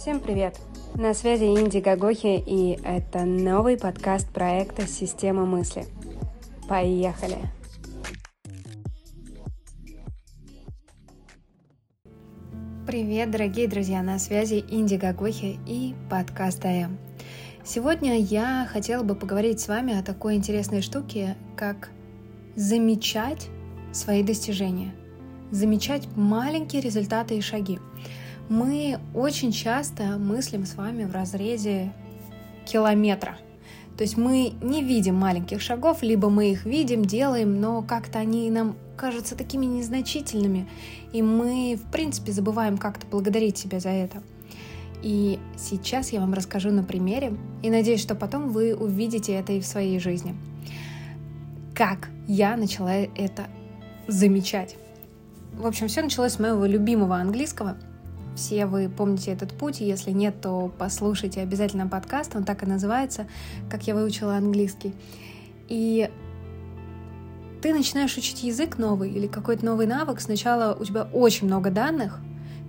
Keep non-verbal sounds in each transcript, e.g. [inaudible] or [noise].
Всем привет! На связи Инди Гагохи, и это новый подкаст проекта «Система мысли». Поехали! Привет, дорогие друзья! На связи Инди Гагохи и подкаст АМ. Сегодня я хотела бы поговорить с вами о такой интересной штуке, как замечать свои достижения, замечать маленькие результаты и шаги. Мы очень часто мыслим с вами в разрезе километра. То есть мы не видим маленьких шагов, либо мы их видим, делаем, но как-то они нам кажутся такими незначительными, и мы, в принципе, забываем как-то благодарить себя за это. И сейчас я вам расскажу на примере, и надеюсь, что потом вы увидите это и в своей жизни. Как я начала это замечать. В общем, все началось с моего любимого английского. Все вы помните этот путь, если нет, то послушайте обязательно подкаст, он так и называется, как я выучила английский. И ты начинаешь учить язык новый или какой-то новый навык, сначала у тебя очень много данных,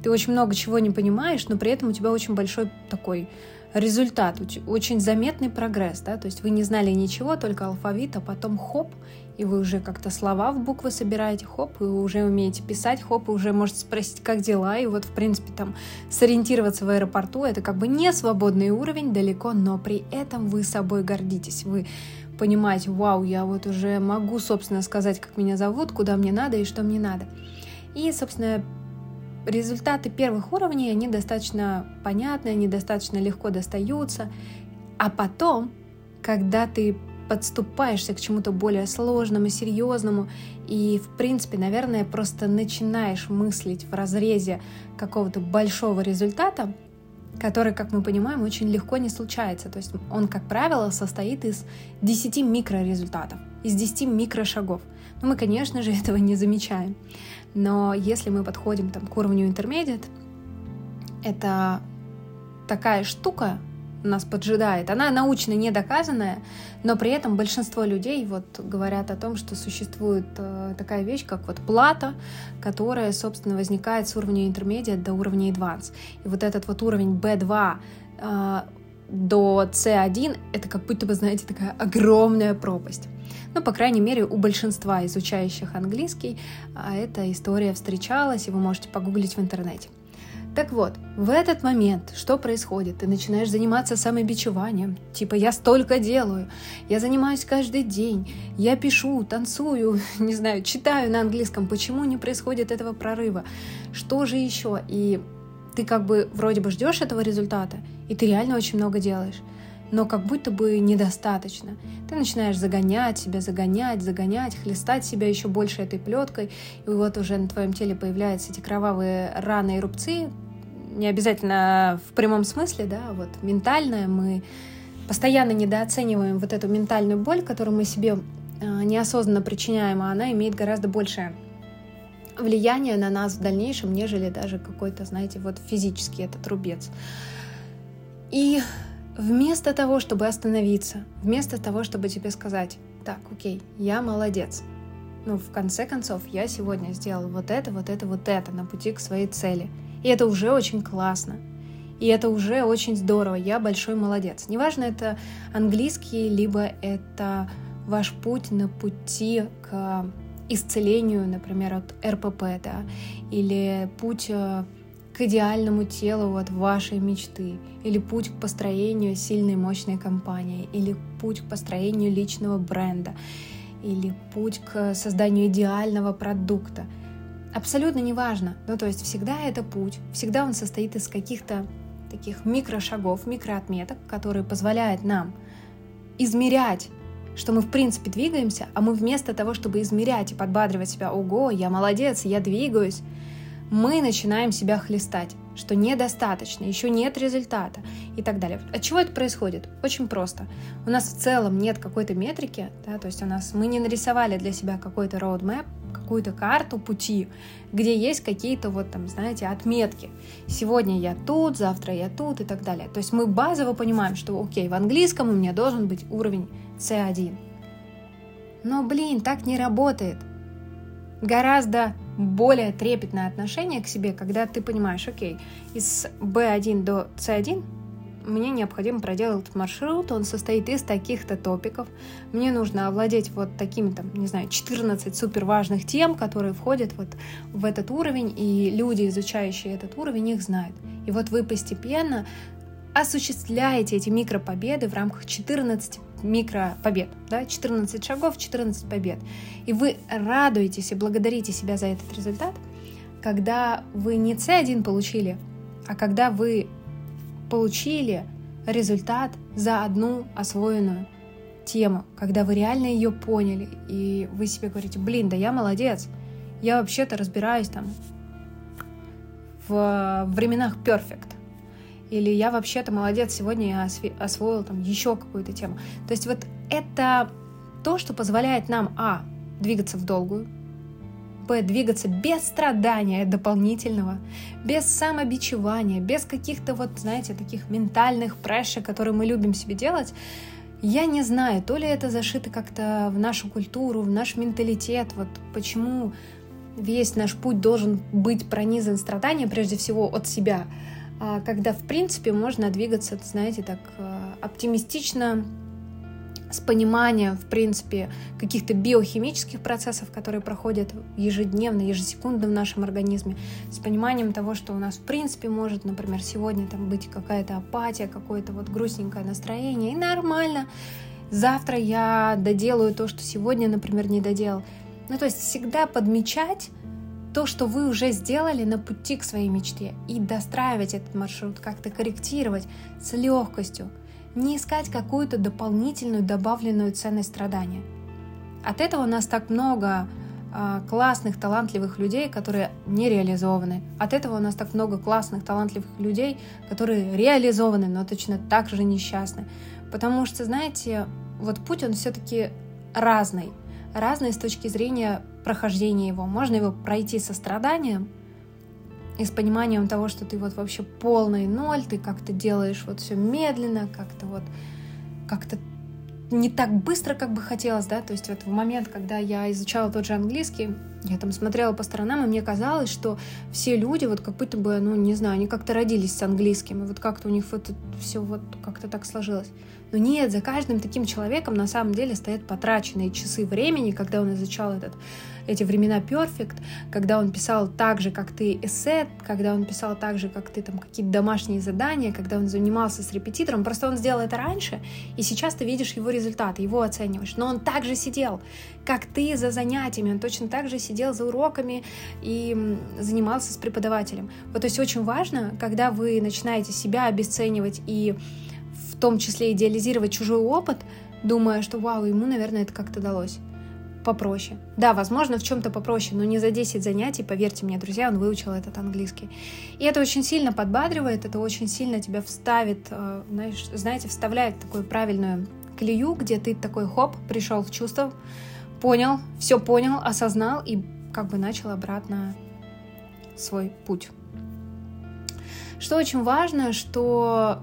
ты очень много чего не понимаешь, но при этом у тебя очень большой такой результат, очень заметный прогресс, да, то есть вы не знали ничего, только алфавит, а потом хоп, и вы уже как-то слова в буквы собираете, хоп, и вы уже умеете писать, хоп, и уже можете спросить, как дела, и вот, в принципе, там, сориентироваться в аэропорту, это как бы не свободный уровень далеко, но при этом вы собой гордитесь, вы понимаете, вау, я вот уже могу, собственно, сказать, как меня зовут, куда мне надо и что мне надо. И, собственно, результаты первых уровней, они достаточно понятны, они достаточно легко достаются. А потом, когда ты подступаешься к чему-то более сложному, серьезному, и, в принципе, наверное, просто начинаешь мыслить в разрезе какого-то большого результата, который, как мы понимаем, очень легко не случается. То есть он, как правило, состоит из 10 микрорезультатов, из 10 микрошагов. Но мы, конечно же, [laughs] этого не замечаем. Но если мы подходим там, к уровню intermediate, это такая штука нас поджидает. Она научно не доказанная, но при этом большинство людей вот говорят о том, что существует э, такая вещь, как вот плата, которая, собственно, возникает с уровня intermediate до уровня advanced. И вот этот вот уровень B2 э, до C1 это как будто бы, знаете, такая огромная пропасть. Ну, по крайней мере, у большинства изучающих английский а эта история встречалась, и вы можете погуглить в интернете. Так вот, в этот момент что происходит? Ты начинаешь заниматься самобичеванием. Типа, я столько делаю, я занимаюсь каждый день, я пишу, танцую, [laughs] не знаю, читаю на английском. Почему не происходит этого прорыва? Что же еще? И ты как бы вроде бы ждешь этого результата, и ты реально очень много делаешь но как будто бы недостаточно. Ты начинаешь загонять себя, загонять, загонять, хлестать себя еще больше этой плеткой, и вот уже на твоем теле появляются эти кровавые раны и рубцы, не обязательно в прямом смысле, да, а вот ментальное, мы постоянно недооцениваем вот эту ментальную боль, которую мы себе а, неосознанно причиняем, а она имеет гораздо большее влияние на нас в дальнейшем, нежели даже какой-то, знаете, вот физический этот рубец. И Вместо того, чтобы остановиться, вместо того, чтобы тебе сказать, так, окей, я молодец, ну, в конце концов, я сегодня сделал вот это, вот это, вот это на пути к своей цели. И это уже очень классно. И это уже очень здорово. Я большой молодец. Неважно, это английский, либо это ваш путь на пути к исцелению, например, от РПП, да, или путь э, к идеальному телу вот вашей мечты, или путь к построению сильной мощной компании, или путь к построению личного бренда, или путь к созданию идеального продукта. Абсолютно неважно. Ну, то есть всегда это путь, всегда он состоит из каких-то таких микрошагов, микроотметок, которые позволяют нам измерять что мы в принципе двигаемся, а мы вместо того, чтобы измерять и подбадривать себя, ого, я молодец, я двигаюсь, мы начинаем себя хлестать, что недостаточно, еще нет результата и так далее. От чего это происходит? Очень просто. У нас в целом нет какой-то метрики, да, то есть у нас мы не нарисовали для себя какой-то roadmap, какую-то карту пути, где есть какие-то вот там, знаете, отметки. Сегодня я тут, завтра я тут и так далее. То есть мы базово понимаем, что окей, в английском у меня должен быть уровень C1. Но, блин, так не работает. Гораздо более трепетное отношение к себе, когда ты понимаешь, окей, из B1 до C1 мне необходимо проделать этот маршрут, он состоит из таких-то топиков, мне нужно овладеть вот такими, там, не знаю, 14 супер важных тем, которые входят вот в этот уровень, и люди, изучающие этот уровень, их знают. И вот вы постепенно осуществляете эти микропобеды в рамках 14 микропобед, да, 14 шагов, 14 побед. И вы радуетесь и благодарите себя за этот результат, когда вы не C1 получили, а когда вы получили результат за одну освоенную тему, когда вы реально ее поняли, и вы себе говорите, блин, да я молодец, я вообще-то разбираюсь там в временах перфект, или я вообще-то молодец, сегодня я освоил там еще какую-то тему. То есть вот это то, что позволяет нам, а, двигаться в долгую, б, двигаться без страдания дополнительного, без самобичевания, без каких-то вот, знаете, таких ментальных прешек, которые мы любим себе делать, я не знаю, то ли это зашито как-то в нашу культуру, в наш менталитет, вот почему весь наш путь должен быть пронизан страданием, прежде всего от себя, когда, в принципе, можно двигаться, знаете, так а, оптимистично, с пониманием, в принципе, каких-то биохимических процессов, которые проходят ежедневно, ежесекундно в нашем организме, с пониманием того, что у нас, в принципе, может, например, сегодня там быть какая-то апатия, какое-то вот грустненькое настроение, и нормально. Завтра я доделаю то, что сегодня, например, не доделал. Ну, то есть всегда подмечать то, что вы уже сделали на пути к своей мечте, и достраивать этот маршрут, как-то корректировать с легкостью, не искать какую-то дополнительную добавленную ценность страдания. От этого у нас так много а, классных, талантливых людей, которые не реализованы. От этого у нас так много классных, талантливых людей, которые реализованы, но точно так же несчастны. Потому что, знаете, вот путь, он все-таки разный. Разный с точки зрения прохождения его. Можно его пройти со страданием и с пониманием того, что ты вот вообще полный ноль, ты как-то делаешь вот все медленно, как-то вот как-то не так быстро, как бы хотелось, да, то есть вот в момент, когда я изучала тот же английский, я там смотрела по сторонам, и мне казалось, что все люди вот как будто бы, ну, не знаю, они как-то родились с английским, и вот как-то у них вот все вот как-то так сложилось. Но нет, за каждым таким человеком на самом деле стоят потраченные часы времени, когда он изучал этот, эти времена перфект, когда он писал так же, как ты эссе, когда он писал так же, как ты там какие-то домашние задания, когда он занимался с репетитором. Просто он сделал это раньше, и сейчас ты видишь его результаты, его оцениваешь. Но он также сидел, как ты за занятиями, он точно так же сидел за уроками и занимался с преподавателем. Вот то есть очень важно, когда вы начинаете себя обесценивать и том числе идеализировать чужой опыт, думая, что вау, ему, наверное, это как-то далось. Попроще. Да, возможно, в чем-то попроще, но не за 10 занятий, поверьте мне, друзья, он выучил этот английский. И это очень сильно подбадривает, это очень сильно тебя вставит, э, знаешь, знаете, вставляет такую правильную клею, где ты такой хоп, пришел в чувство, понял, все понял, осознал и как бы начал обратно свой путь. Что очень важно, что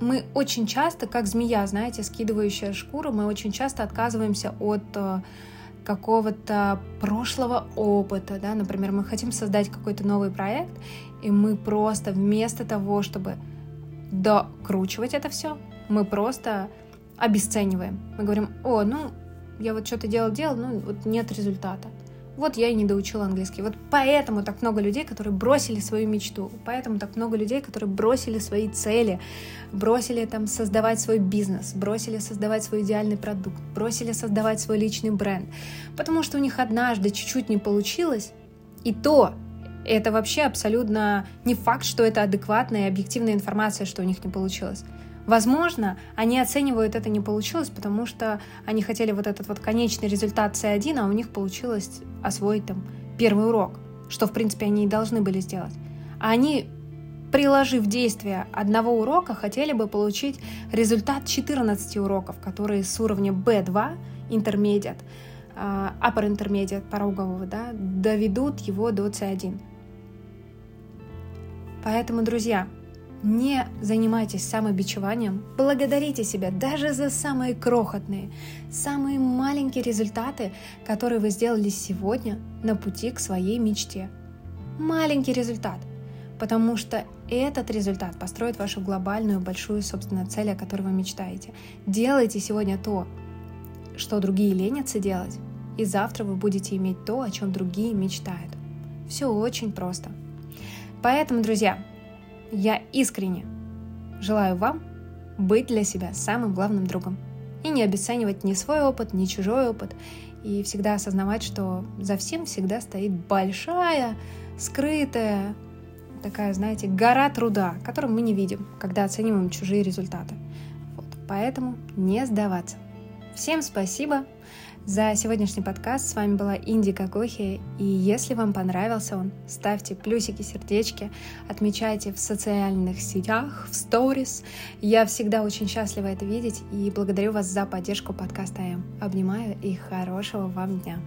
мы очень часто, как змея, знаете, скидывающая шкуру, мы очень часто отказываемся от э, какого-то прошлого опыта, да, например, мы хотим создать какой-то новый проект, и мы просто вместо того, чтобы докручивать это все, мы просто обесцениваем. Мы говорим, о, ну, я вот что-то делал, делал, ну, вот нет результата. Вот я и не доучила английский. Вот поэтому так много людей, которые бросили свою мечту. Поэтому так много людей, которые бросили свои цели, бросили там создавать свой бизнес, бросили создавать свой идеальный продукт, бросили создавать свой личный бренд. Потому что у них однажды чуть-чуть не получилось, и то это вообще абсолютно не факт, что это адекватная и объективная информация, что у них не получилось. Возможно, они оценивают это не получилось, потому что они хотели вот этот вот конечный результат C1, а у них получилось освоить там первый урок, что, в принципе, они и должны были сделать. А они, приложив действие одного урока, хотели бы получить результат 14 уроков, которые с уровня B2, intermediate, uh, upper intermediate порогового, да, доведут его до C1. Поэтому, друзья, Не занимайтесь самобичеванием, благодарите себя даже за самые крохотные, самые маленькие результаты, которые вы сделали сегодня на пути к своей мечте. Маленький результат, потому что этот результат построит вашу глобальную большую собственную цель, о которой вы мечтаете. Делайте сегодня то, что другие ленятся делать, и завтра вы будете иметь то, о чем другие мечтают. Все очень просто. Поэтому, друзья, я искренне желаю вам быть для себя самым главным другом и не обесценивать ни свой опыт, ни чужой опыт, и всегда осознавать, что за всем всегда стоит большая, скрытая, такая, знаете, гора труда, которую мы не видим, когда оцениваем чужие результаты. Вот. Поэтому не сдаваться. Всем спасибо за сегодняшний подкаст. С вами была Инди Гагохи. И если вам понравился он, ставьте плюсики, сердечки, отмечайте в социальных сетях, в сторис. Я всегда очень счастлива это видеть и благодарю вас за поддержку подкаста АМ. Обнимаю и хорошего вам дня.